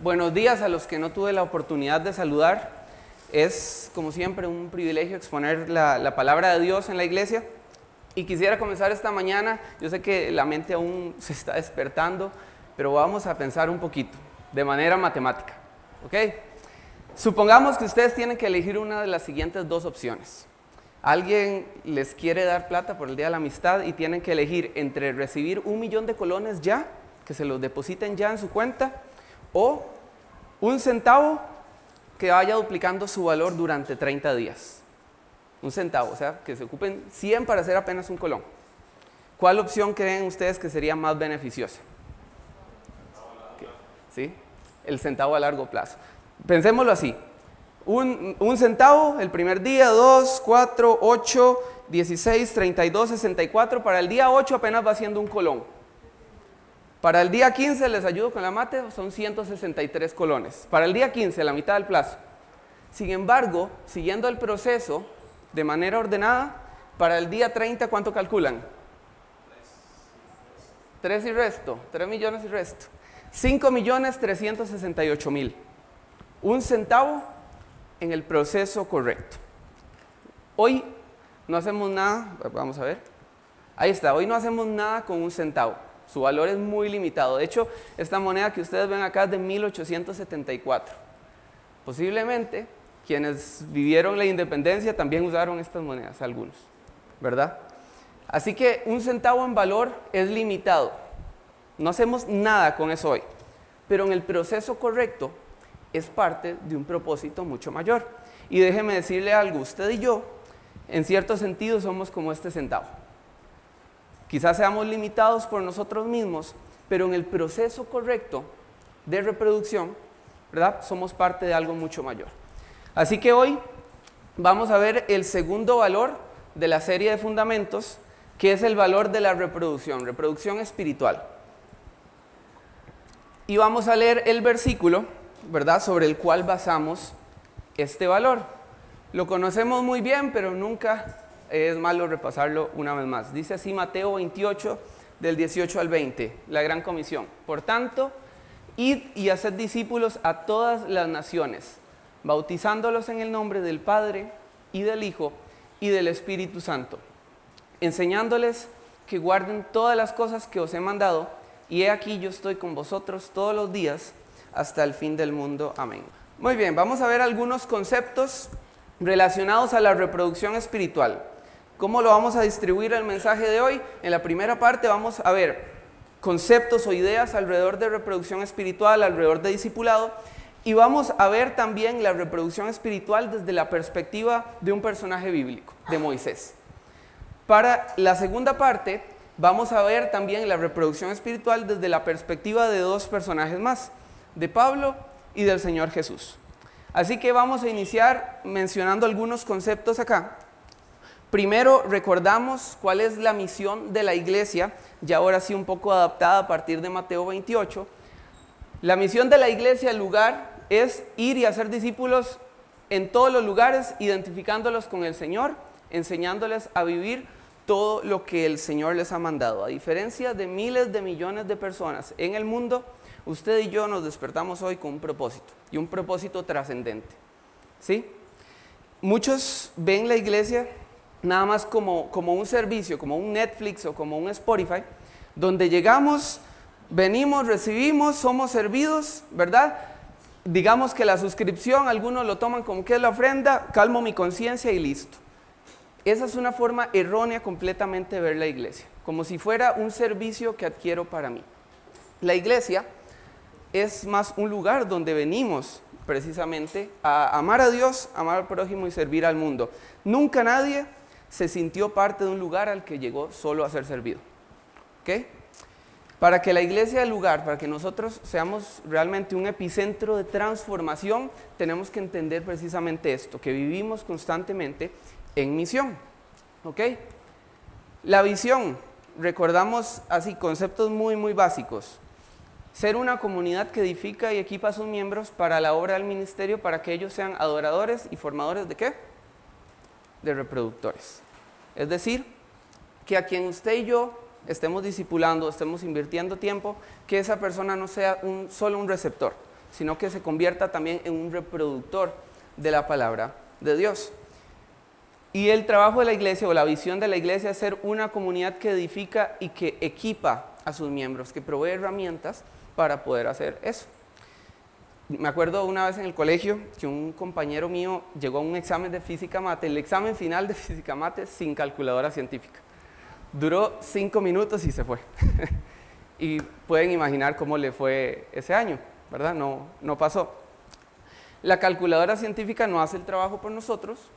buenos días a los que no tuve la oportunidad de saludar. Es, como siempre, un privilegio exponer la, palabra de Dios en la iglesia. Y quisiera comenzar esta mañana, yo sé que la mente aún se está despertando, pero vamos a pensar un poquito, de manera matemática. ¿Ok? Supongamos que ustedes tienen que elegir una de las siguientes dos opciones. Alguien les quiere dar plata por el Día de la Amistad y tienen que elegir entre recibir un millón de colones ya, que se los depositen ya en su cuenta, o un centavo que vaya duplicando su valor durante 30 días. Un centavo, o sea, que se ocupen 100 para hacer apenas un colón. ¿Cuál opción creen ustedes que sería más beneficiosa? ¿Sí? El centavo a largo plazo. Pensémoslo así. Un, un, centavo el primer día, 2, 4, 8, 16, 32, 64. Para el día 8 apenas va haciendo un colón. Para el día 15 les ayudo con la mate, son 163 colones. Para el día 15, la mitad del plazo. Sin embargo, siguiendo el proceso de manera ordenada, para el día 30, ¿cuánto calculan? 3 y resto, 3 millones y resto. 5 millones 368 mil. Un centavo en el proceso correcto. Hoy no hacemos nada, vamos a ver. Ahí está, hoy no hacemos nada con un centavo. Su valor es muy limitado. De hecho, esta moneda que ustedes ven acá es de 1874. Posiblemente quienes vivieron la independencia también usaron estas monedas, algunos, ¿verdad? Así que un centavo en valor es limitado. No hacemos nada con eso hoy, pero en el proceso correcto es parte de un propósito mucho mayor. Y déjeme decirle algo, usted y yo, en cierto sentido, somos como este centavo. Quizás seamos limitados por nosotros mismos, pero en el proceso correcto de reproducción, ¿verdad? Somos parte de algo mucho mayor. Así que hoy vamos a ver el segundo valor de la serie de fundamentos, que es el valor de la reproducción, reproducción espiritual. Y vamos a leer el versículo, ¿verdad?, sobre el cual basamos este valor. Lo conocemos muy bien, pero nunca es malo repasarlo una vez más. Dice así Mateo 28, del 18 al 20, la gran comisión. Por tanto, id y haced discípulos a todas las naciones, bautizándolos en el nombre del Padre y del Hijo y del Espíritu Santo, enseñándoles que guarden todas las cosas que os he mandado, y he aquí yo estoy con vosotros todos los días hasta el fin del mundo. Amén. Muy bien, vamos a ver algunos conceptos relacionados a la reproducción espiritual. ¿Cómo lo vamos a distribuir el mensaje de hoy? En la primera parte vamos a ver conceptos o ideas alrededor de reproducción espiritual, alrededor de discipulado, y vamos a ver también la reproducción espiritual desde la perspectiva de un personaje bíblico, de Moisés. Para la segunda parte vamos a ver también la reproducción espiritual desde la perspectiva de dos personajes más, de Pablo y del Señor Jesús. Así que vamos a iniciar mencionando algunos conceptos acá Primero recordamos cuál es la misión de la iglesia, ya ahora sí un poco adaptada a partir de Mateo 28. La misión de la iglesia, el lugar, es ir y hacer discípulos en todos los lugares, identificándolos con el Señor, enseñándoles a vivir todo lo que el Señor les ha mandado. A diferencia de miles de millones de personas en el mundo, usted y yo nos despertamos hoy con un propósito y un propósito trascendente. ¿Sí? Muchos ven la iglesia nada más como, como un servicio, como un Netflix o como un Spotify, donde llegamos, venimos, recibimos, somos servidos, ¿verdad? Digamos que la suscripción, algunos lo toman como que es la ofrenda, calmo mi conciencia y listo. Esa es una forma errónea completamente de ver la iglesia, como si fuera un servicio que adquiero para mí. La iglesia es más un lugar donde venimos precisamente a amar a Dios, amar al prójimo y servir al mundo. Nunca nadie se sintió parte de un lugar al que llegó solo a ser servido. ¿Ok? Para que la iglesia del lugar, para que nosotros seamos realmente un epicentro de transformación, tenemos que entender precisamente esto, que vivimos constantemente en misión. ¿Ok? La visión, recordamos así conceptos muy, muy básicos. Ser una comunidad que edifica y equipa a sus miembros para la obra del ministerio, para que ellos sean adoradores y formadores de qué? De reproductores. Es decir, que a quien usted y yo estemos discipulando, estemos invirtiendo tiempo, que esa persona no sea un, solo un receptor, sino que se convierta también en un reproductor de la palabra de Dios. Y el trabajo de la iglesia o la visión de la iglesia es ser una comunidad que edifica y que equipa a sus miembros, que provee herramientas para poder hacer eso. Me acuerdo una vez en el colegio que un compañero mío llegó a un examen de física mate, el examen final de física mate sin calculadora científica. Duró cinco minutos y se fue. y pueden imaginar cómo le fue ese año, ¿verdad? No, no pasó. La calculadora científica no hace el trabajo por nosotros,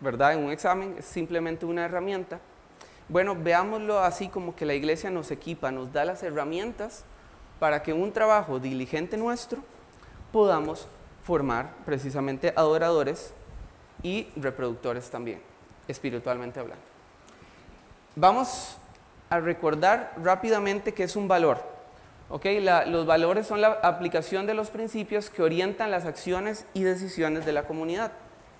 ¿verdad? En un examen es simplemente una herramienta. Bueno, veámoslo así como que la iglesia nos equipa, nos da las herramientas para que un trabajo diligente nuestro podamos formar precisamente adoradores y reproductores también, espiritualmente hablando. Vamos a recordar rápidamente que es un valor. ¿okay? los valores son la aplicación de los principios que orientan las acciones y decisiones de la comunidad.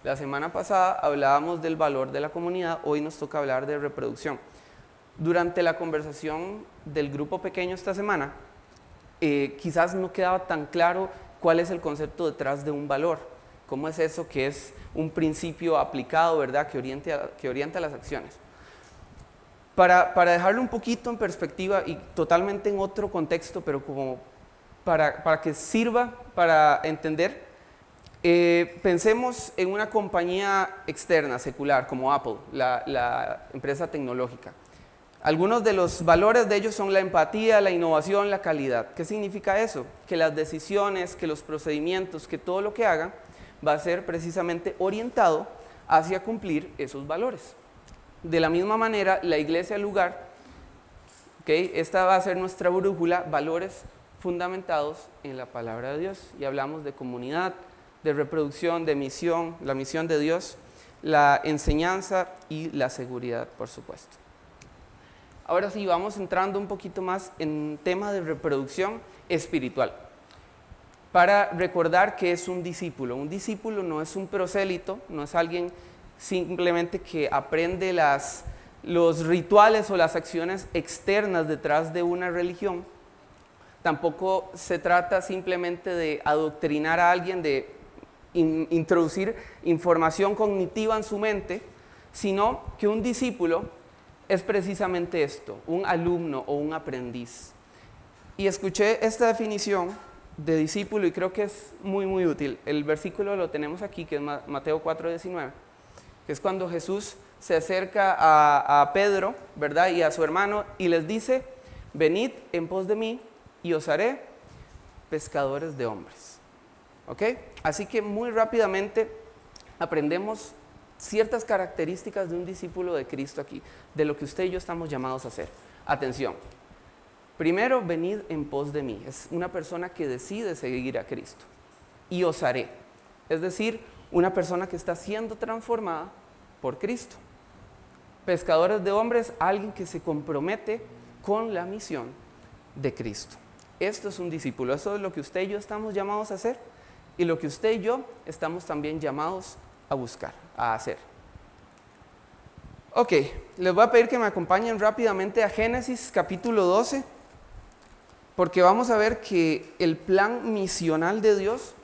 La semana pasada hablábamos del valor de la comunidad, hoy nos toca hablar de reproducción. Durante la conversación del grupo pequeño esta semana, eh, quizás no quedaba tan claro cuál es el concepto detrás de un valor, cómo es eso que es un principio aplicado, ¿verdad?, que, oriente que orienta las acciones. Para, para, dejarlo un poquito en perspectiva y totalmente en otro contexto, pero como para, para que sirva para entender, eh, pensemos en una compañía externa, secular, como Apple, la, empresa tecnológica. Algunos de los valores de ellos son la empatía, la innovación, la calidad. ¿Qué significa eso? Que las decisiones, que los procedimientos, que todo lo que haga va a ser precisamente orientado hacia cumplir esos valores. De la misma manera, la iglesia lugar, esta va a ser nuestra brújula, valores fundamentados en la palabra de Dios. Y hablamos de comunidad, de reproducción, de misión, la misión de Dios, la enseñanza y la seguridad, por supuesto. Ahora sí, vamos entrando un poquito más en tema de reproducción espiritual. Para recordar que es un discípulo. Un discípulo no es un prosélito, no es alguien simplemente que aprende los rituales o las acciones externas detrás de una religión. Tampoco se trata simplemente de adoctrinar a alguien, de introducir información cognitiva en su mente, sino que un discípulo es precisamente esto, un alumno o un aprendiz. Y escuché esta definición de discípulo y creo que es muy, muy útil. El versículo lo tenemos aquí, que es Mateo 4:19, que es cuando Jesús se acerca a, Pedro, ¿verdad? Y a su hermano y les dice, venid en pos de mí y os haré pescadores de hombres. ¿Ok? Así que muy rápidamente aprendemos ciertas características de un discípulo de Cristo aquí, de lo que usted y yo estamos llamados a hacer. Atención. Primero, venid en pos de mí. Es una persona que decide seguir a Cristo. Y os haré. Es decir, una persona que está siendo transformada por Cristo. Pescadores de hombres, alguien que se compromete con la misión de Cristo. Esto es un discípulo. Eso es lo que usted y yo estamos llamados a hacer y lo que usted y yo estamos también llamados a buscar, a hacer. Ok, les voy a pedir que me acompañen rápidamente a Génesis capítulo 12, porque vamos a ver que el plan misional de Dios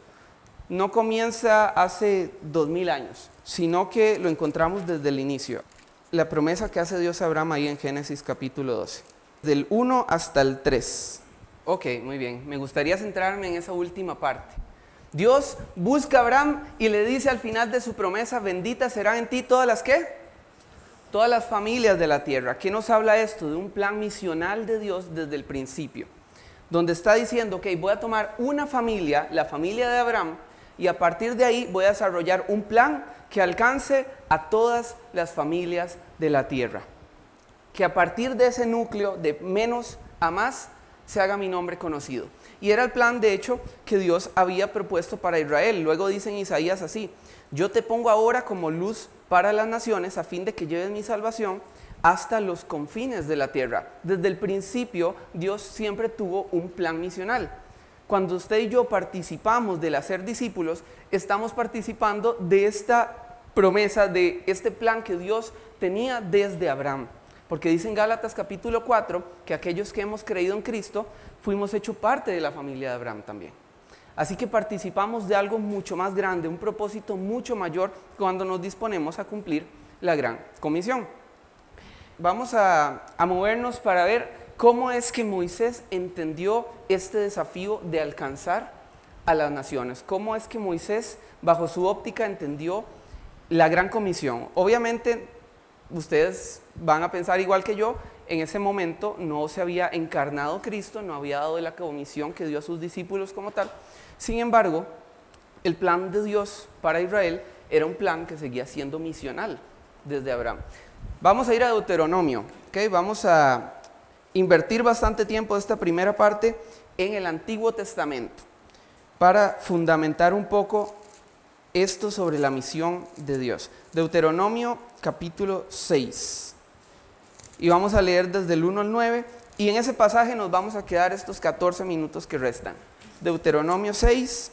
no comienza hace dos mil años, sino que lo encontramos desde el inicio. La promesa que hace Dios a Abraham ahí en Génesis capítulo 12, del 1 hasta el 3. Ok, muy bien, me gustaría centrarme en esa última parte. Dios busca a Abraham y le dice al final de su promesa, benditas serán en ti todas las que, todas las familias de la tierra. ¿Qué nos habla esto? De un plan misional de Dios desde el principio, donde está diciendo, ok, voy a tomar una familia, la familia de Abraham, y a partir de ahí voy a desarrollar un plan que alcance a todas las familias de la tierra. Que a partir de ese núcleo de menos a más se haga mi nombre conocido. Y era el plan, de hecho, que Dios había propuesto para Israel. Luego dice en Isaías así, yo te pongo ahora como luz para las naciones a fin de que lleves mi salvación hasta los confines de la tierra. Desde el principio, Dios siempre tuvo un plan misional. Cuando usted y yo participamos del hacer discípulos, estamos participando de esta promesa, de este plan que Dios tenía desde Abraham. Porque dice en Gálatas capítulo 4 que aquellos que hemos creído en Cristo fuimos hecho parte de la familia de Abraham también. Así que participamos de algo mucho más grande, un propósito mucho mayor cuando nos disponemos a cumplir la gran comisión. Vamos a, movernos para ver cómo es que Moisés entendió este desafío de alcanzar a las naciones, cómo es que Moisés bajo su óptica entendió la gran comisión. Obviamente ustedes van a pensar igual que yo, en ese momento no se había encarnado Cristo, no había dado la comisión que dio a sus discípulos como tal. Sin embargo, el plan de Dios para Israel era un plan que seguía siendo misional desde Abraham. Vamos a ir a Deuteronomio, vamos a invertir bastante tiempo de esta primera parte en el Antiguo Testamento para fundamentar un poco esto sobre la misión de Dios. Deuteronomio capítulo 6. Y vamos a leer desde el 1 al 9 y en ese pasaje nos vamos a quedar estos 14 minutos que restan. Deuteronomio 6,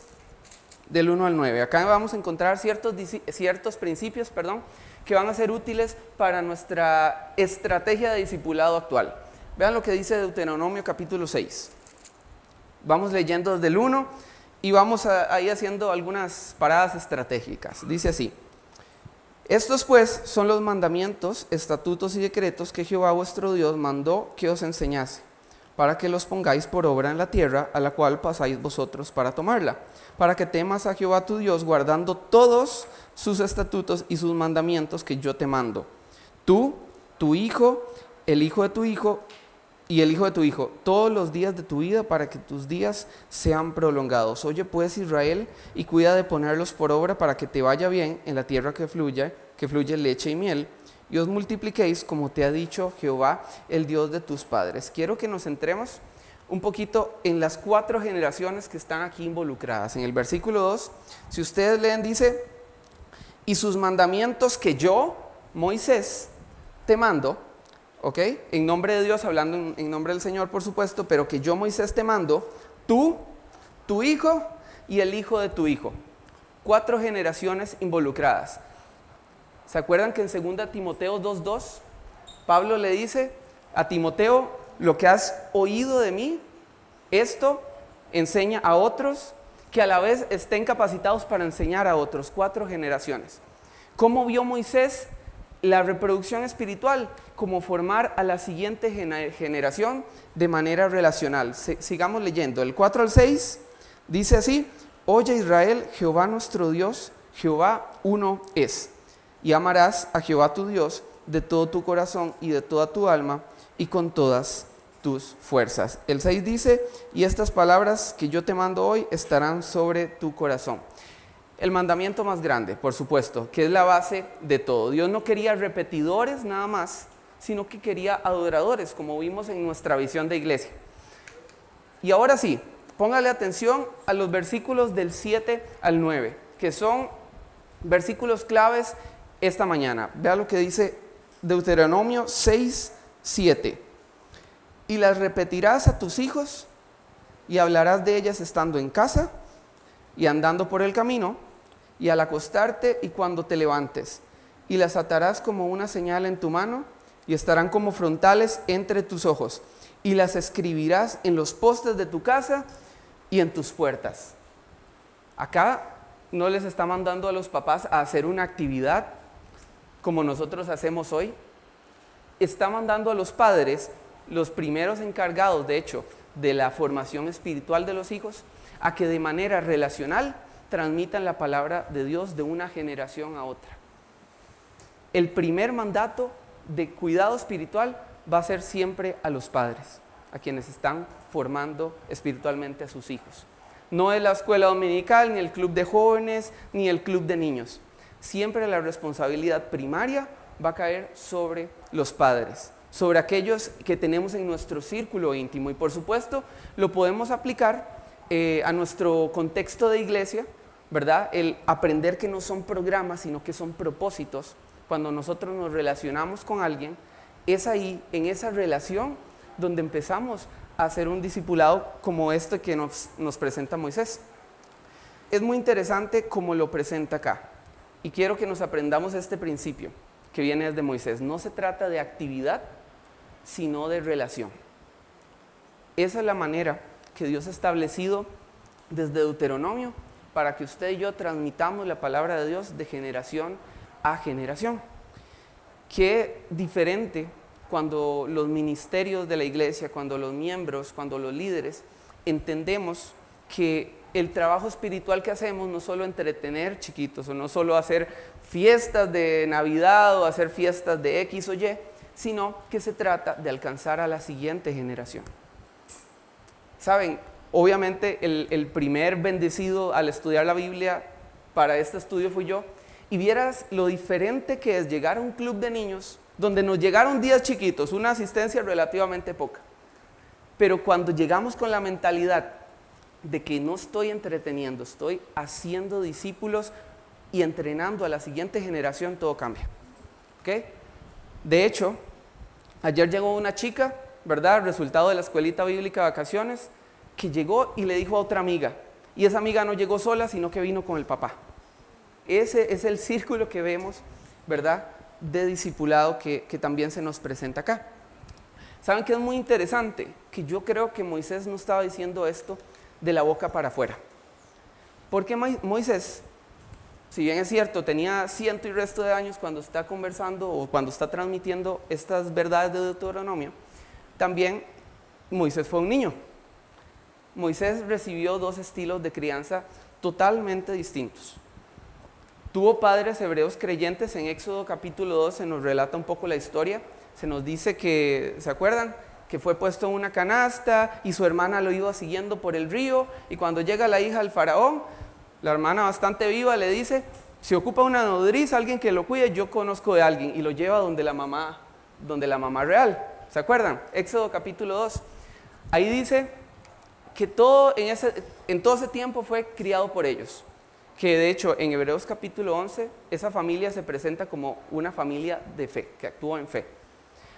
del 1 al 9. Acá vamos a encontrar ciertos, ciertos principios perdón, que van a ser útiles para nuestra estrategia de discipulado actual. Vean lo que dice Deuteronomio capítulo 6. Vamos leyendo desde el 1 y vamos ahí haciendo algunas paradas estratégicas. Dice así. Estos pues son los mandamientos, estatutos y decretos que Jehová vuestro Dios mandó que os enseñase para que los pongáis por obra en la tierra a la cual pasáis vosotros para tomarla, para que temas a Jehová tu Dios guardando todos sus estatutos y sus mandamientos que yo te mando. Tú, tu hijo, el hijo de tu hijo y el hijo de tu hijo, todos los días de tu vida para que tus días sean prolongados. Oye pues Israel y cuida de ponerlos por obra para que te vaya bien en la tierra que fluye, que fluye leche y miel y os multipliquéis como te ha dicho Jehová, el Dios de tus padres. Quiero que nos centremos un poquito en las cuatro generaciones que están aquí involucradas. En el versículo 2, si ustedes leen, dice, y sus mandamientos que yo, Moisés, te mando, ¿ok? En nombre de Dios, hablando en, nombre del Señor, por supuesto, pero que yo, Moisés, te mando, tú, tu hijo y el hijo de tu hijo. Cuatro generaciones involucradas. ¿Se acuerdan que en 2 Timoteo 2.2 Pablo le dice a Timoteo, lo que has oído de mí, esto enseña a otros que a la vez estén capacitados para enseñar a otros, cuatro generaciones. ¿Cómo vio Moisés la reproducción espiritual? Como formar a la siguiente generación de manera relacional. sigamos leyendo. El 4 al 6 dice así, Oye Israel, Jehová nuestro Dios, Jehová uno es y amarás a Jehová tu Dios de todo tu corazón y de toda tu alma y con todas tus fuerzas. El 6 dice, y estas palabras que yo te mando hoy estarán sobre tu corazón. El mandamiento más grande, por supuesto, que es la base de todo. Dios no quería repetidores nada más, sino que quería adoradores, como vimos en nuestra visión de iglesia. Y ahora sí, póngale atención a los versículos del 7 al 9, que son versículos claves esta mañana. Vea lo que dice Deuteronomio 6, 7. Y las repetirás a tus hijos y hablarás de ellas estando en casa y andando por el camino y al acostarte y cuando te levantes. Y las atarás como una señal en tu mano y estarán como frontales entre tus ojos. Y las escribirás en los postes de tu casa y en tus puertas. Acá no les está mandando a los papás a hacer una actividad como nosotros hacemos hoy, está mandando a los padres, los primeros encargados, de hecho, de la formación espiritual de los hijos, a que de manera relacional transmitan la palabra de Dios de una generación a otra. El primer mandato de cuidado espiritual va a ser siempre a los padres, a quienes están formando espiritualmente a sus hijos. No es la escuela dominical, ni el club de jóvenes, ni el club de niños siempre la responsabilidad primaria va a caer sobre los padres, sobre aquellos que tenemos en nuestro círculo íntimo. Y por supuesto, lo podemos aplicar eh, a nuestro contexto de iglesia, ¿verdad? El aprender que no son programas, sino que son propósitos. Cuando nosotros nos relacionamos con alguien, es ahí, en esa relación, donde empezamos a hacer un discipulado como este que nos, nos presenta Moisés. Es muy interesante cómo lo presenta acá. Y quiero que nos aprendamos este principio que viene desde Moisés. No se trata de actividad, sino de relación. Esa es la manera que Dios ha establecido desde Deuteronomio para que usted y yo transmitamos la palabra de Dios de generación a generación. Qué diferente cuando los ministerios de la iglesia, cuando los miembros, cuando los líderes entendemos que el trabajo espiritual que hacemos no solo entretener chiquitos o no solo hacer fiestas de Navidad o hacer fiestas de X o Y, sino que se trata de alcanzar a la siguiente generación. Saben, obviamente el, primer bendecido al estudiar la Biblia para este estudio fui yo, y vieras lo diferente que es llegar a un club de niños donde nos llegaron días chiquitos, una asistencia relativamente poca. Pero cuando llegamos con la mentalidad de que no estoy entreteniendo, estoy haciendo discípulos y entrenando a la siguiente generación, todo cambia. ¿Okay? De hecho, ayer llegó una chica, ¿verdad? Resultado de la escuelita bíblica de vacaciones, que llegó y le dijo a otra amiga, y esa amiga no llegó sola, sino que vino con el papá. Ese es el círculo que vemos, ¿verdad? De discipulado que, que también se nos presenta acá. ¿Saben qué es muy interesante? Que yo creo que Moisés no estaba diciendo esto de la boca para afuera. Porque Moisés, si bien es cierto, tenía ciento y resto de años cuando está conversando o cuando está transmitiendo estas verdades de Deuteronomio, también Moisés fue un niño. Moisés recibió dos estilos de crianza totalmente distintos. Tuvo padres hebreos creyentes, en Éxodo capítulo 2 se nos relata un poco la historia, se nos dice que, ¿se acuerdan? que fue puesto en una canasta y su hermana lo iba siguiendo por el río y cuando llega la hija del faraón, la hermana bastante viva le dice, si ocupa una nodriza, alguien que lo cuide, yo conozco de alguien y lo lleva donde la mamá, donde la mamá real. ¿Se acuerdan? Éxodo capítulo 2. Ahí dice que todo en, ese, en todo ese tiempo fue criado por ellos. Que de hecho en Hebreos capítulo 11 esa familia se presenta como una familia de fe, que actúa en fe.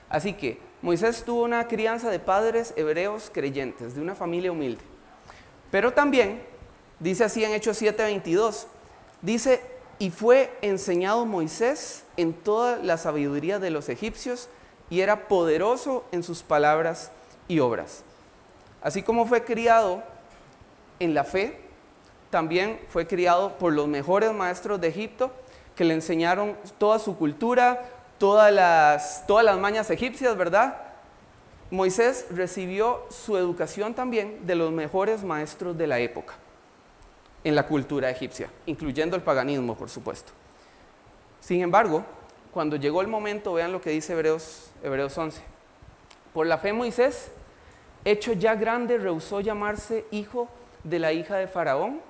Así que Moisés tuvo una crianza de padres hebreos creyentes, de una familia humilde. Pero también, dice así en Hechos 7:22, dice, y fue enseñado Moisés en toda la sabiduría de los egipcios y era poderoso en sus palabras y obras. Así como fue criado en la fe, también fue criado por los mejores maestros de Egipto que le enseñaron toda su cultura, todas las, todas las mañas egipcias, ¿verdad? Moisés recibió su educación también de los mejores maestros de la época en la cultura egipcia, incluyendo el paganismo, por supuesto. Sin embargo, cuando llegó el momento, vean lo que dice Hebreos, Hebreos 11. Por la fe Moisés, hecho ya grande, rehusó llamarse hijo de la hija de Faraón,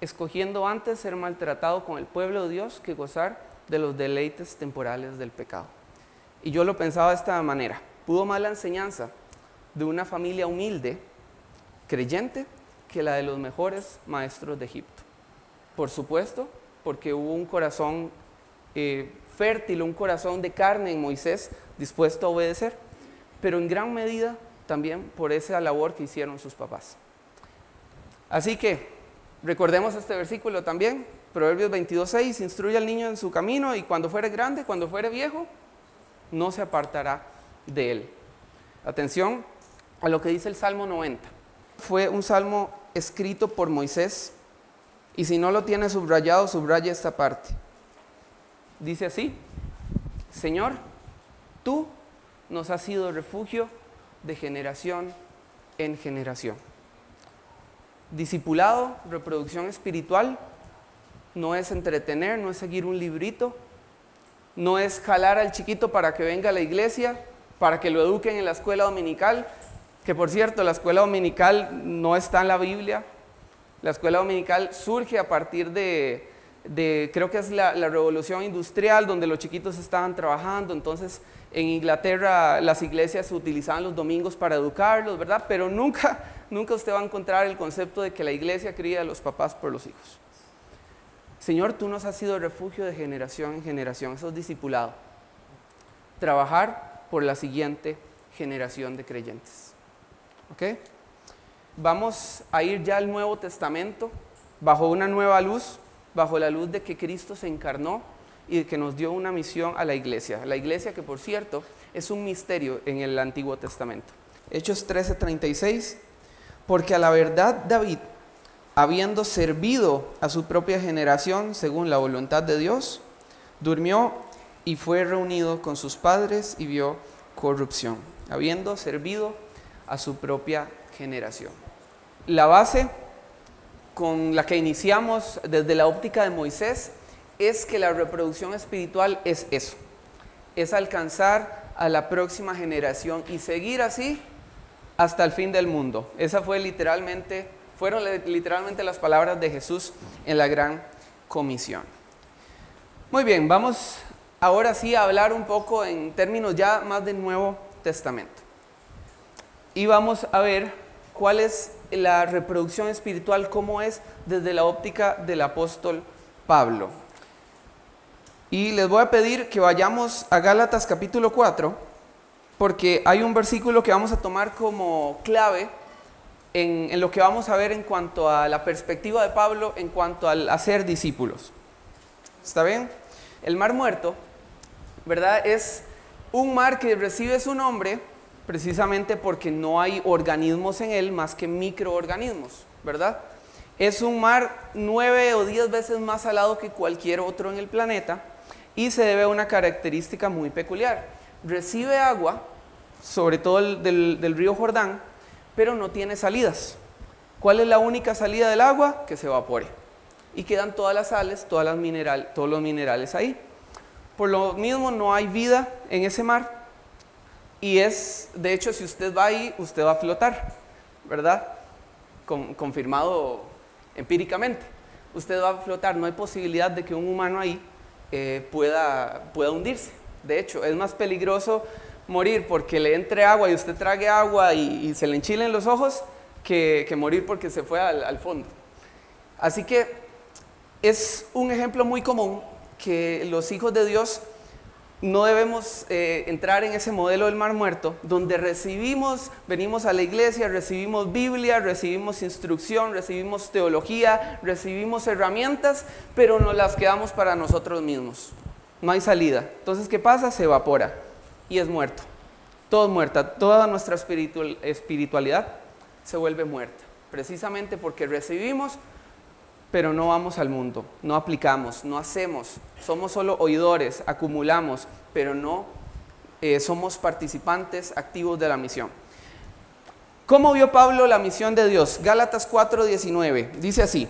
escogiendo antes ser maltratado con el pueblo de Dios que gozar de los deleites temporales del pecado. Y yo lo pensaba de esta manera. Pudo más la enseñanza de una familia humilde, creyente, que la de los mejores maestros de Egipto. Por supuesto, porque hubo un corazón eh, fértil, un corazón de carne en Moisés dispuesto a obedecer, pero en gran medida también por esa labor que hicieron sus papás. Así que recordemos este versículo también, Proverbios 22.6, instruye al niño en su camino y cuando fuere grande, cuando fuere viejo, no se apartará de él. Atención a lo que dice el Salmo 90. Fue un salmo escrito por Moisés y si no lo tiene subrayado, subraya esta parte. Dice así, Señor, tú nos has sido refugio de generación en generación. Discipulado, reproducción espiritual, no es entretener, no es seguir un librito, no es jalar al chiquito para que venga a la iglesia, para que lo eduquen en la escuela dominical, que por cierto, la escuela dominical no está en la Biblia. La escuela dominical surge a partir de, creo que es la, revolución industrial, donde los chiquitos estaban trabajando, entonces en Inglaterra las iglesias utilizaban los domingos para educarlos, ¿verdad? Pero nunca, nunca usted va a encontrar el concepto de que la iglesia cría a los papás por los hijos. Señor, tú nos has sido refugio de generación en generación, eso es discipulado. Trabajar por la siguiente generación de creyentes. ¿Ok? Vamos a ir ya al Nuevo Testamento bajo una nueva luz, bajo la luz de que Cristo se encarnó y que nos dio una misión a la iglesia. La iglesia que por cierto es un misterio en el Antiguo Testamento. Hechos 13:36, porque a la verdad David habiendo servido a su propia generación según la voluntad de Dios, durmió y fue reunido con sus padres y vio corrupción, habiendo servido a su propia generación. La base con la que iniciamos desde la óptica de Moisés es que la reproducción espiritual es eso, es alcanzar a la próxima generación y seguir así hasta el fin del mundo. Esa fue literalmente, fueron literalmente las palabras de Jesús en la gran comisión. Muy bien, vamos ahora sí a hablar un poco en términos ya más del Nuevo Testamento. Y vamos a ver cuál es la reproducción espiritual, cómo es desde la óptica del apóstol Pablo. Y les voy a pedir que vayamos a Gálatas capítulo 4, porque hay un versículo que vamos a tomar como clave en, lo que vamos a ver en cuanto a la perspectiva de Pablo en cuanto al hacer discípulos. ¿Está bien? El mar muerto, ¿verdad? Es un mar que recibe su nombre precisamente porque no hay organismos en él más que microorganismos, ¿verdad? Es un mar nueve o diez veces más salado que cualquier otro en el planeta y se debe a una característica muy peculiar. Recibe agua, sobre todo del, río Jordán, pero no tiene salidas. ¿Cuál es la única salida del agua? Que se evapore. Y quedan todas las sales, todas las mineral, todos los minerales ahí. Por lo mismo no hay vida en ese mar. Y es, de hecho, si usted va ahí, usted va a flotar, ¿verdad? confirmado empíricamente. Usted va a flotar, no hay posibilidad de que un humano ahí eh, pueda, pueda hundirse. De hecho, es más peligroso morir porque le entre agua y usted trague agua y, se le enchilen los ojos que, morir porque se fue al, al, fondo. Así que es un ejemplo muy común que los hijos de Dios no debemos eh, entrar en ese modelo del mar muerto, donde recibimos, venimos a la iglesia, recibimos Biblia, recibimos instrucción, recibimos teología, recibimos herramientas, pero no las quedamos para nosotros mismos. No hay salida. Entonces, ¿qué pasa? Se evapora y es muerto. Todo es muerta. Toda nuestra espiritualidad se vuelve muerta. Precisamente porque recibimos, pero no vamos al mundo, no aplicamos, no hacemos, somos solo oidores, acumulamos, pero no eh, somos participantes activos de la misión. ¿Cómo vio Pablo la misión de Dios? Gálatas 4:19, dice así,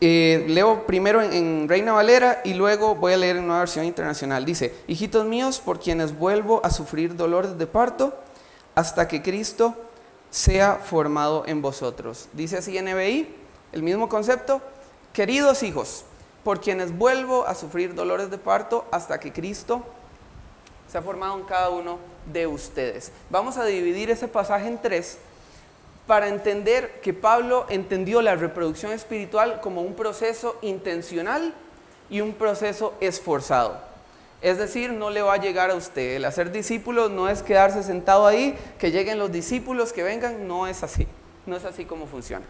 eh, leo primero en, Reina Valera y luego voy a leer en una versión internacional. Dice, hijitos míos, por quienes vuelvo a sufrir dolores de parto hasta que Cristo sea formado en vosotros. Dice así en NBI, el mismo concepto, Queridos hijos, por quienes vuelvo a sufrir dolores de parto hasta que Cristo se ha formado en cada uno de ustedes. Vamos a dividir ese pasaje en tres para entender que Pablo entendió la reproducción espiritual como un proceso intencional y un proceso esforzado. Es decir, no le va a llegar a usted. El hacer discípulos no es quedarse sentado ahí, que lleguen los discípulos, que vengan, no es así. No es así como funciona.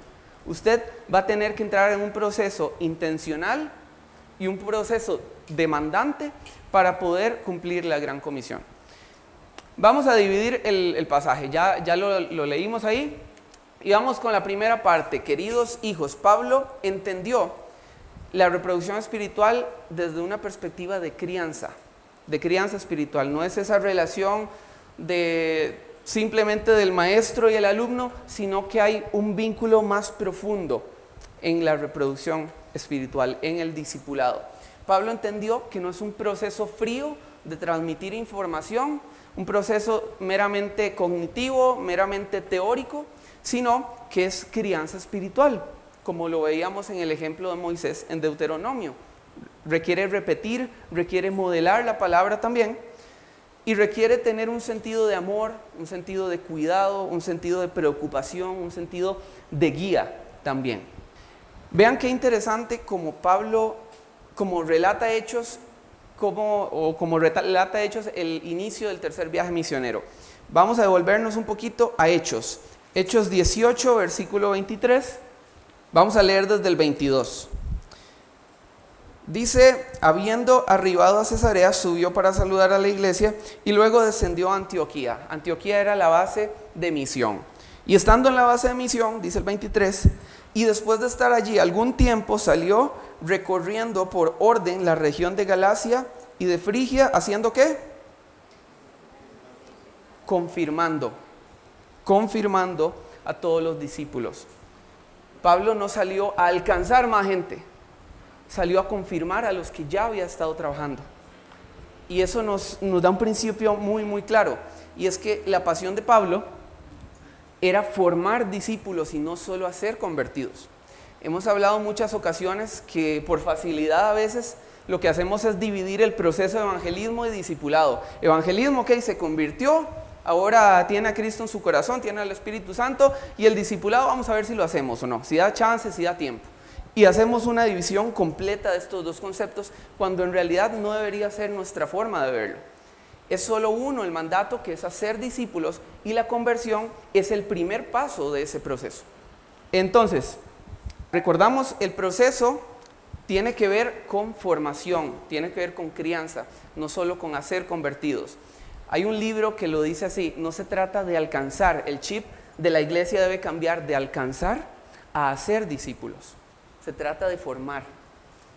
Usted va a tener que entrar en un proceso intencional y un proceso demandante para poder cumplir la gran comisión. Vamos a dividir el, pasaje, ya, ya lo, lo leímos ahí, y vamos con la primera parte. Queridos hijos, Pablo entendió la reproducción espiritual desde una perspectiva de crianza, de crianza espiritual. No es esa relación de simplemente del maestro y el alumno, sino que hay un vínculo más profundo en la reproducción espiritual, en el discipulado. Pablo entendió que no es un proceso frío de transmitir información, un proceso meramente cognitivo, meramente teórico, sino que es crianza espiritual, como lo veíamos en el ejemplo de Moisés en Deuteronomio. Requiere repetir, requiere modelar la palabra también, y requiere tener un sentido de amor, un sentido de cuidado, un sentido de preocupación, un sentido de guía también. Vean qué interesante como Pablo, como relata hechos, como, o como relata hechos el inicio del tercer viaje misionero. Vamos a devolvernos un poquito a Hechos. Hechos 18, versículo 23. Vamos a leer desde el 22. Dice, habiendo arribado a Cesarea, subió para saludar a la iglesia y luego descendió a Antioquía. Antioquía era la base de misión. Y estando en la base de misión, dice el 23, y después de estar allí algún tiempo salió recorriendo por orden la región de Galacia y de Frigia, haciendo qué? Confirmando, confirmando a todos los discípulos. Pablo no salió a alcanzar más gente, salió a confirmar a los que ya había estado trabajando. Y eso nos, nos da un principio muy, muy claro. Y es que la pasión de Pablo era formar discípulos y no solo hacer convertidos. Hemos hablado muchas ocasiones que por facilidad a veces lo que hacemos es dividir el proceso de evangelismo y discipulado. Evangelismo, ok, se convirtió, ahora tiene a Cristo en su corazón, tiene al Espíritu Santo y el discipulado vamos a ver si lo hacemos o no, si da chance, si da tiempo. Y hacemos una división completa de estos dos conceptos cuando en realidad no debería ser nuestra forma de verlo. Es solo uno el mandato que es hacer discípulos y la conversión es el primer paso de ese proceso. Entonces, recordamos, el proceso tiene que ver con formación, tiene que ver con crianza, no solo con hacer convertidos. Hay un libro que lo dice así, no se trata de alcanzar, el chip de la iglesia debe cambiar de alcanzar a hacer discípulos. Se trata de formar,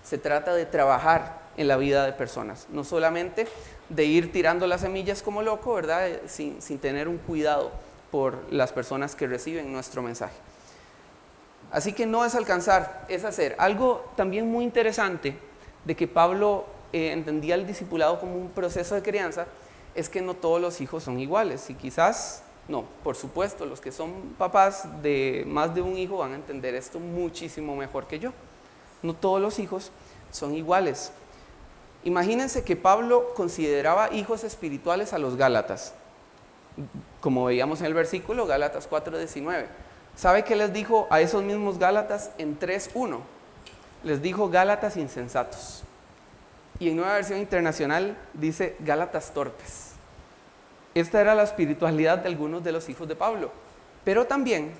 se trata de trabajar en la vida de personas, no solamente de ir tirando las semillas como loco, ¿verdad? Eh, sin, sin tener un cuidado por las personas que reciben nuestro mensaje. Así que no es alcanzar, es hacer. Algo también muy interesante de que Pablo eh, entendía el discipulado como un proceso de crianza es que no todos los hijos son iguales y quizás no, por supuesto, los que son papás de más de un hijo van a entender esto muchísimo mejor que yo. No todos los hijos son iguales. Imagínense que Pablo consideraba hijos espirituales a los Gálatas, como veíamos en el versículo Gálatas 4:19. ¿Sabe qué les dijo a esos mismos Gálatas en 3:1? Les dijo Gálatas insensatos. Y en nueva versión internacional dice Gálatas torpes. Esta era la espiritualidad de algunos de los hijos de Pablo. Pero también,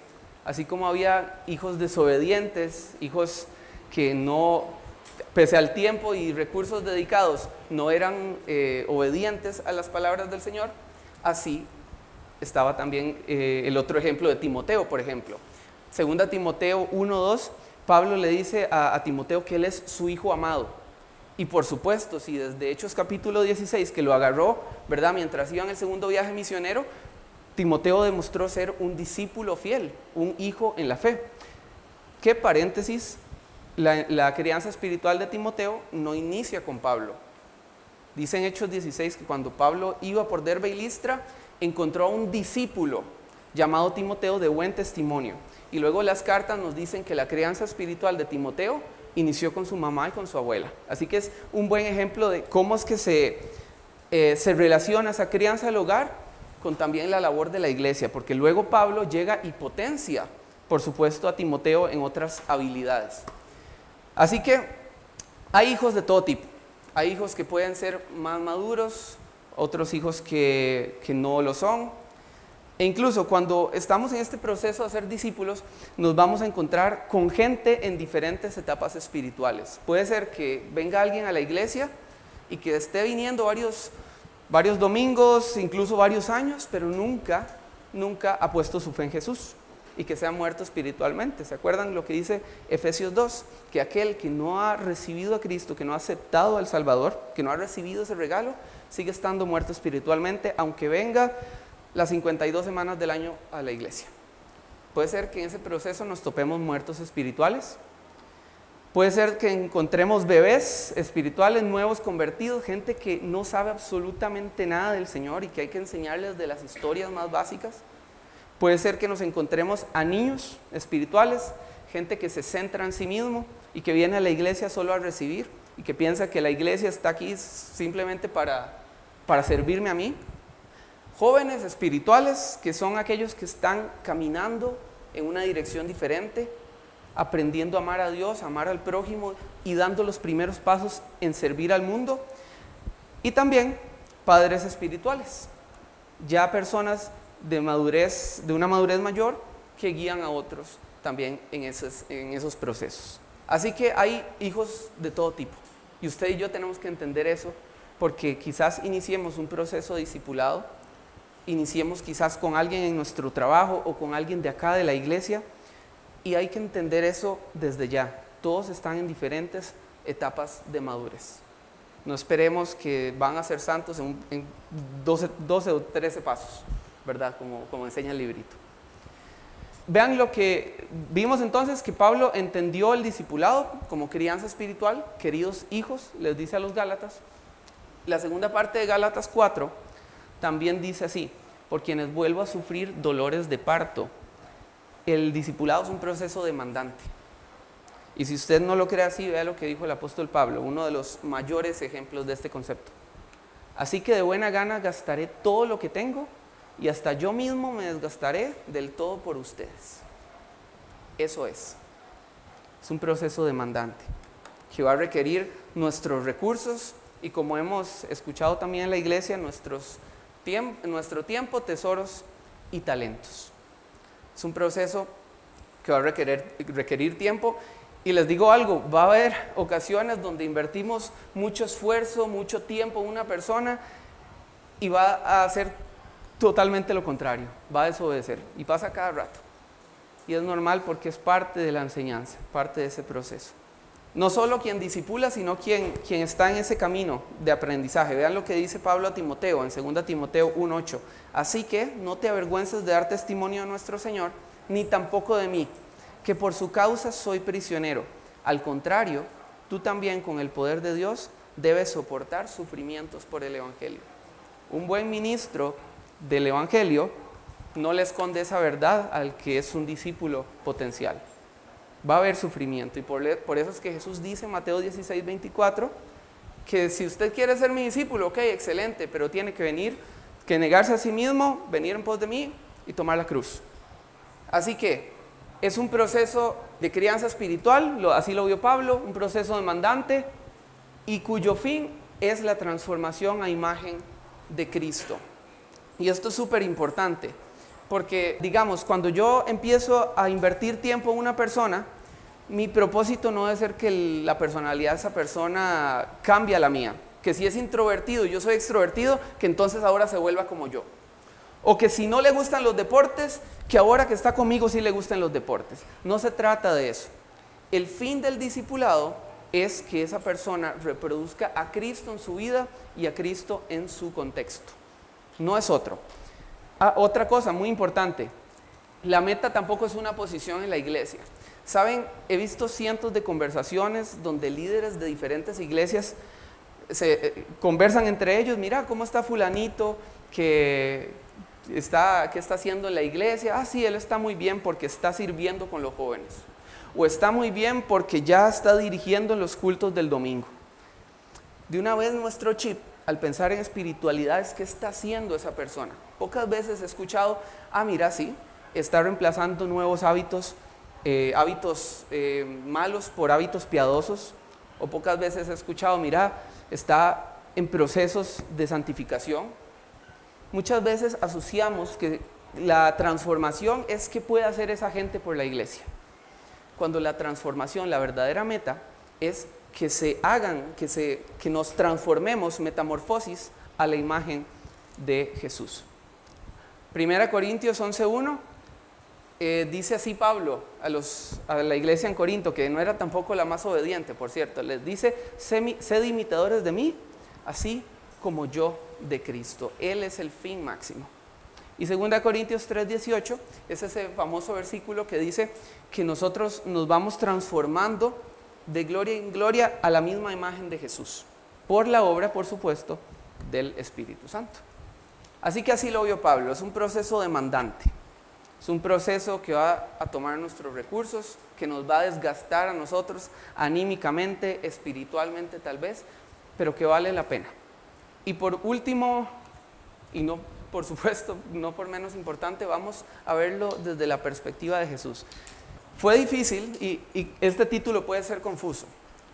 así como había hijos desobedientes, hijos que no, pese al tiempo y recursos dedicados, no eran eh, obedientes a las palabras del Señor, así estaba también eh, el otro ejemplo de Timoteo, por ejemplo. Segunda Timoteo 1.2, Pablo le dice a Timoteo que él es su hijo amado. Y por supuesto, si desde Hechos capítulo 16, que lo agarró, ¿verdad? Mientras iba en el segundo viaje misionero, Timoteo demostró ser un discípulo fiel, un hijo en la fe. ¿Qué paréntesis? La, crianza espiritual de Timoteo no inicia con Pablo. Dice en Hechos 16 que cuando Pablo iba por Derbe y Listra, encontró a un discípulo llamado Timoteo de buen testimonio. Y luego las cartas nos dicen que la crianza espiritual de Timoteo inició con su mamá y con su abuela. Así que es un buen ejemplo de cómo es que se, eh, se relaciona esa crianza del hogar con también la labor de la iglesia, porque luego Pablo llega y potencia, por supuesto, a Timoteo en otras habilidades. Así que hay hijos de todo tipo. Hay hijos que pueden ser más maduros, otros hijos que, que no lo son, e incluso cuando estamos en este proceso de ser discípulos, nos vamos a encontrar con gente en diferentes etapas espirituales. Puede ser que venga alguien a la iglesia y que esté viniendo varios, varios domingos, incluso varios años, pero nunca, nunca ha puesto su fe en Jesús y que se ha muerto espiritualmente. ¿Se acuerdan lo que dice Efesios 2? Que aquel que no ha recibido a Cristo, que no ha aceptado al Salvador, que no ha recibido ese regalo, sigue estando muerto espiritualmente, aunque venga las 52 semanas del año a la iglesia. Puede ser que en ese proceso nos topemos muertos espirituales. Puede ser que encontremos bebés espirituales nuevos convertidos, gente que no sabe absolutamente nada del Señor y que hay que enseñarles de las historias más básicas. Puede ser que nos encontremos a niños espirituales, gente que se centra en sí mismo y que viene a la iglesia solo a recibir y que piensa que la iglesia está aquí simplemente para, para servirme a mí Jóvenes espirituales que son aquellos que están caminando en una dirección diferente, aprendiendo a amar a Dios, amar al prójimo y dando los primeros pasos en servir al mundo. Y también padres espirituales, ya personas de madurez, de una madurez mayor que guían a otros también en esos, en esos procesos. Así que hay hijos de todo tipo. Y usted y yo tenemos que entender eso porque quizás iniciemos un proceso discipulado iniciemos quizás con alguien en nuestro trabajo o con alguien de acá de la iglesia Y hay que entender eso desde ya. Todos están en diferentes etapas de madurez. No esperemos que van a ser santos en, 12, 12, o 13 pasos, ¿verdad? Como, como enseña el librito. Vean lo que vimos entonces, que Pablo entendió el discipulado como crianza espiritual, queridos hijos, les dice a los Gálatas. La segunda parte de Gálatas 4 también dice así, por quienes vuelvo a sufrir dolores de parto. El discipulado es un proceso demandante. Y si usted no lo cree así, vea lo que dijo el apóstol Pablo, uno de los mayores ejemplos de este concepto. Así que de buena gana gastaré todo lo que tengo y hasta yo mismo me desgastaré del todo por ustedes. Eso es. Es un proceso demandante que va a requerir nuestros recursos y como hemos escuchado también en la iglesia, nuestros nuestro tiempo, tesoros y talentos. Es un proceso que va a requerir, requerir tiempo y les digo algo, va a haber ocasiones donde invertimos mucho esfuerzo, mucho tiempo en una persona y va a hacer totalmente lo contrario, va a desobedecer y pasa cada rato. Y es normal porque es parte de la enseñanza, parte de ese proceso. No solo quien disipula, sino quien, quien está en ese camino de aprendizaje. Vean lo que dice Pablo a Timoteo en 2 Timoteo 1.8. Así que no te avergüences de dar testimonio a nuestro Señor, ni tampoco de mí, que por su causa soy prisionero. Al contrario, tú también con el poder de Dios debes soportar sufrimientos por el Evangelio. Un buen ministro del Evangelio no le esconde esa verdad al que es un discípulo potencial va a haber sufrimiento. Y por, eso es que Jesús dice en Mateo 16, 24, que si usted quiere ser mi discípulo, ok, excelente, pero tiene que venir, que negarse a sí mismo, venir en pos de mí y tomar la cruz. Así que es un proceso de crianza espiritual, así lo vio Pablo, un proceso demandante y cuyo fin es la transformación a imagen de Cristo. Y esto es súper importante. Porque, digamos, cuando yo empiezo a invertir tiempo en una persona, mi propósito no debe ser que la personalidad de esa persona cambie a la mía. Que si es introvertido y yo soy extrovertido, que entonces ahora se vuelva como yo. O que si no le gustan los deportes, que ahora que está conmigo sí le gusten los deportes. No se trata de eso. El fin del discipulado es que esa persona reproduzca a Cristo en su vida y a Cristo en su contexto. No es otro. Ah, otra cosa muy importante, la meta tampoco es una posición en la iglesia. Saben, he visto cientos de conversaciones donde líderes de diferentes iglesias eh, conversan entre ellos, mira cómo está fulanito que está, ¿qué está haciendo en la iglesia? Ah, sí, él está muy bien porque está sirviendo con los jóvenes. O está muy bien porque ya está dirigiendo en los cultos del domingo. De una vez nuestro chip al pensar en espiritualidad es qué está haciendo esa persona. Pocas veces he escuchado, ah, mira, sí, está reemplazando nuevos hábitos, eh, hábitos eh, malos por hábitos piadosos. O pocas veces he escuchado, mira, está en procesos de santificación. Muchas veces asociamos que la transformación es que puede hacer esa gente por la iglesia. Cuando la transformación, la verdadera meta, es que se hagan, que, se, que nos transformemos, metamorfosis, a la imagen de Jesús. Primera Corintios 11.1 eh, dice así Pablo a, los, a la iglesia en Corinto, que no era tampoco la más obediente, por cierto, les dice, sed imitadores de mí, así como yo de Cristo. Él es el fin máximo. Y 2 Corintios 3:18 es ese famoso versículo que dice que nosotros nos vamos transformando de gloria en gloria a la misma imagen de Jesús, por la obra, por supuesto, del Espíritu Santo. Así que así lo vio Pablo, es un proceso demandante, es un proceso que va a tomar nuestros recursos, que nos va a desgastar a nosotros anímicamente, espiritualmente tal vez, pero que vale la pena. Y por último, y no por supuesto, no por menos importante, vamos a verlo desde la perspectiva de Jesús. Fue difícil y, este título puede ser confuso.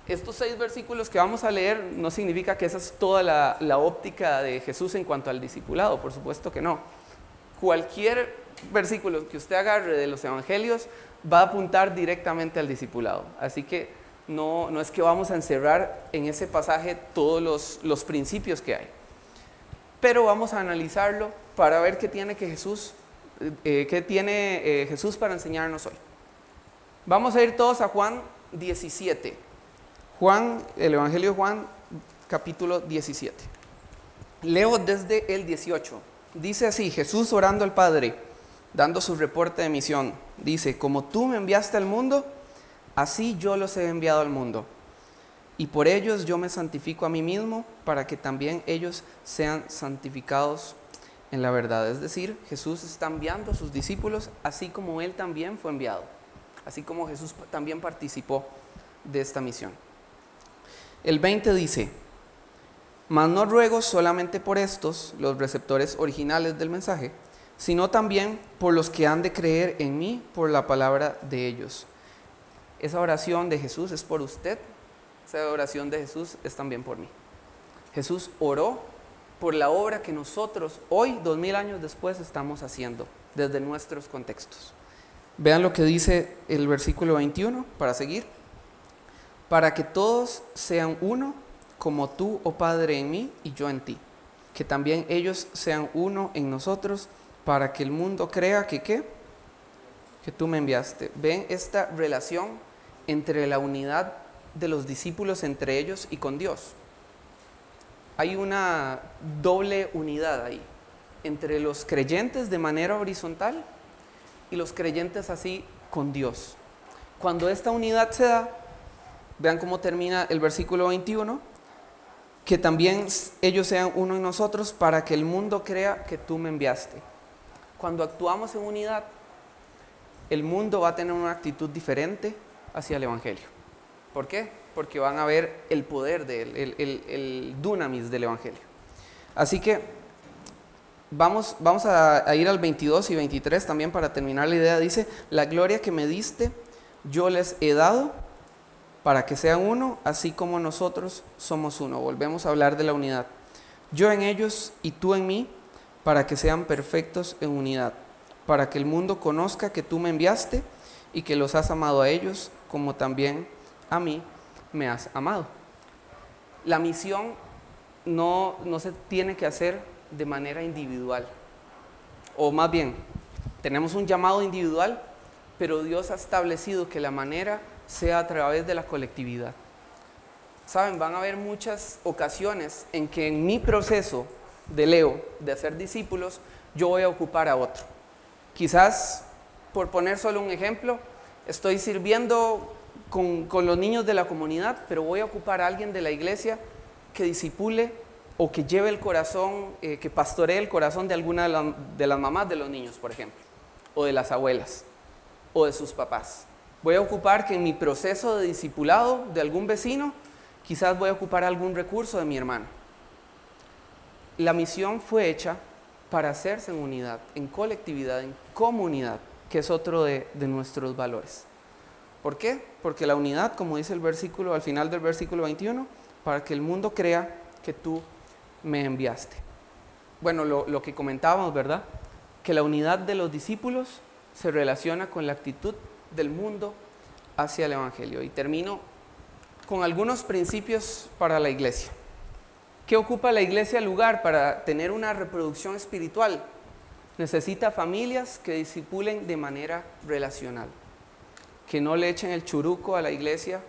Estos seis versículos que vamos a leer no significa que esa es toda la, la óptica de Jesús en cuanto al discipulado, por supuesto que no. Cualquier versículo que usted agarre de los evangelios va a apuntar directamente al discipulado. Así que no, no es que vamos a encerrar en ese pasaje todos los, los principios que hay. Pero vamos a analizarlo para ver qué tiene, que Jesús, eh, qué tiene eh, Jesús para enseñarnos hoy. Vamos a ir todos a Juan 17. Juan, el Evangelio de Juan, capítulo 17. Leo desde el 18. Dice así, Jesús orando al Padre, dando su reporte de misión. Dice, como tú me enviaste al mundo, así yo los he enviado al mundo. Y por ellos yo me santifico a mí mismo, para que también ellos sean santificados en la verdad. Es decir, Jesús está enviando a sus discípulos, así como Él también fue enviado, así como Jesús también participó de esta misión. El 20 dice, mas no ruego solamente por estos, los receptores originales del mensaje, sino también por los que han de creer en mí por la palabra de ellos. Esa oración de Jesús es por usted, esa oración de Jesús es también por mí. Jesús oró por la obra que nosotros hoy, dos mil años después, estamos haciendo desde nuestros contextos. Vean lo que dice el versículo 21 para seguir. Para que todos sean uno, como tú, oh Padre, en mí y yo en ti. Que también ellos sean uno en nosotros, para que el mundo crea que qué? Que tú me enviaste. Ven esta relación entre la unidad de los discípulos entre ellos y con Dios. Hay una doble unidad ahí, entre los creyentes de manera horizontal y los creyentes así con Dios. Cuando esta unidad se da, vean cómo termina el versículo 21, que también ellos sean uno en nosotros para que el mundo crea que tú me enviaste. Cuando actuamos en unidad, el mundo va a tener una actitud diferente hacia el Evangelio. ¿Por qué? Porque van a ver el poder, del, el, el, dunamis del Evangelio. Así que vamos, vamos a, a ir al 22 y 23 también para terminar la idea. Dice, la gloria que me diste, yo les he dado para que sean uno, así como nosotros somos uno. Volvemos a hablar de la unidad. Yo en ellos y tú en mí, para que sean perfectos en unidad, para que el mundo conozca que tú me enviaste y que los has amado a ellos como también a mí me has amado. La misión no, no se tiene que hacer de manera individual. O más bien, tenemos un llamado individual, pero Dios ha establecido que la manera sea a través de la colectividad. Saben, van a haber muchas ocasiones en que en mi proceso de Leo, de hacer discípulos, yo voy a ocupar a otro. Quizás, por poner solo un ejemplo, estoy sirviendo con, los niños de la comunidad, pero voy a ocupar a alguien de la iglesia que disipule o que lleve el corazón, eh, que pastoree el corazón de alguna de, las mamás de los niños, por ejemplo, o de las abuelas, o de sus papás. Voy a ocupar que en mi proceso de discipulado de algún vecino, quizás voy a ocupar algún recurso de mi hermano. La misión fue hecha para hacerse en unidad, en colectividad, en comunidad, que es otro de nuestros valores. ¿Por qué? Porque la unidad, como dice el versículo al final del versículo 21, para que el mundo crea que tú me enviaste. Bueno, lo, que comentábamos, ¿verdad? Que la unidad de los discípulos se relaciona con la actitud del mundo hacia el Evangelio. Y termino con algunos principios para la iglesia. ¿Qué ocupa la iglesia lugar para tener una reproducción espiritual? Necesita familias que discipulen de manera relacional que no le echen el churuco a la iglesia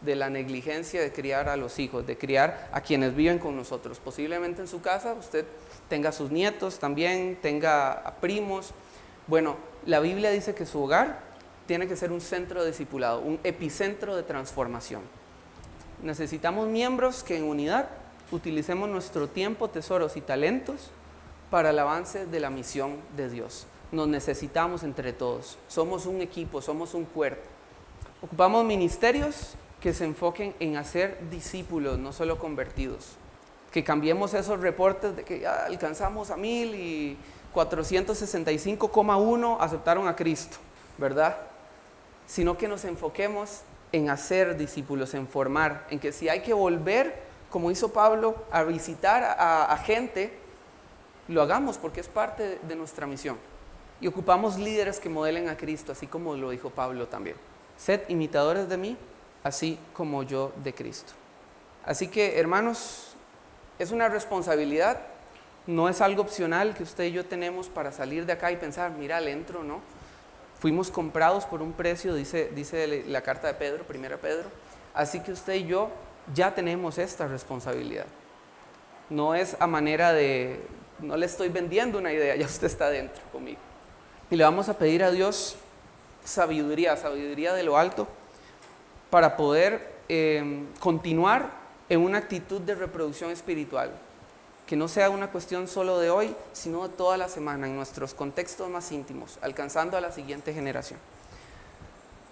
de la negligencia de criar a los hijos, de criar a quienes viven con nosotros. Posiblemente en su casa usted tenga sus nietos también, tenga primos. Bueno, la Biblia dice que su hogar tiene que ser un centro de discipulado, un epicentro de transformación. Necesitamos miembros que en unidad utilicemos nuestro tiempo, tesoros y talentos para el avance de la misión de Dios nos necesitamos entre todos. Somos un equipo, somos un cuerpo. Ocupamos ministerios que se enfoquen en hacer discípulos, no solo convertidos. Que cambiemos esos reportes de que ya alcanzamos a mil y 465,1 aceptaron a Cristo, ¿verdad? Sino que nos enfoquemos en hacer discípulos, en formar, en que si hay que volver, como hizo Pablo, a visitar a, gente, lo hagamos porque es parte de nuestra misión. Y ocupamos líderes que modelen a Cristo, así como lo dijo Pablo también. Sed imitadores de mí, así como yo de Cristo. Así que, hermanos, es una responsabilidad, no es algo opcional que usted y yo tenemos para salir de acá y pensar, mira, le entro, ¿no? Fuimos comprados por un precio, dice, dice la carta de Pedro, primera Pedro. Así que usted y yo ya tenemos esta responsabilidad. No es a manera de, no le estoy vendiendo una idea, ya usted está dentro conmigo. Y le vamos a pedir a Dios sabiduría, sabiduría de lo alto, para poder eh, continuar en una actitud de reproducción espiritual, que no sea una cuestión solo de hoy, sino de toda la semana, en nuestros contextos más íntimos, alcanzando a la siguiente generación.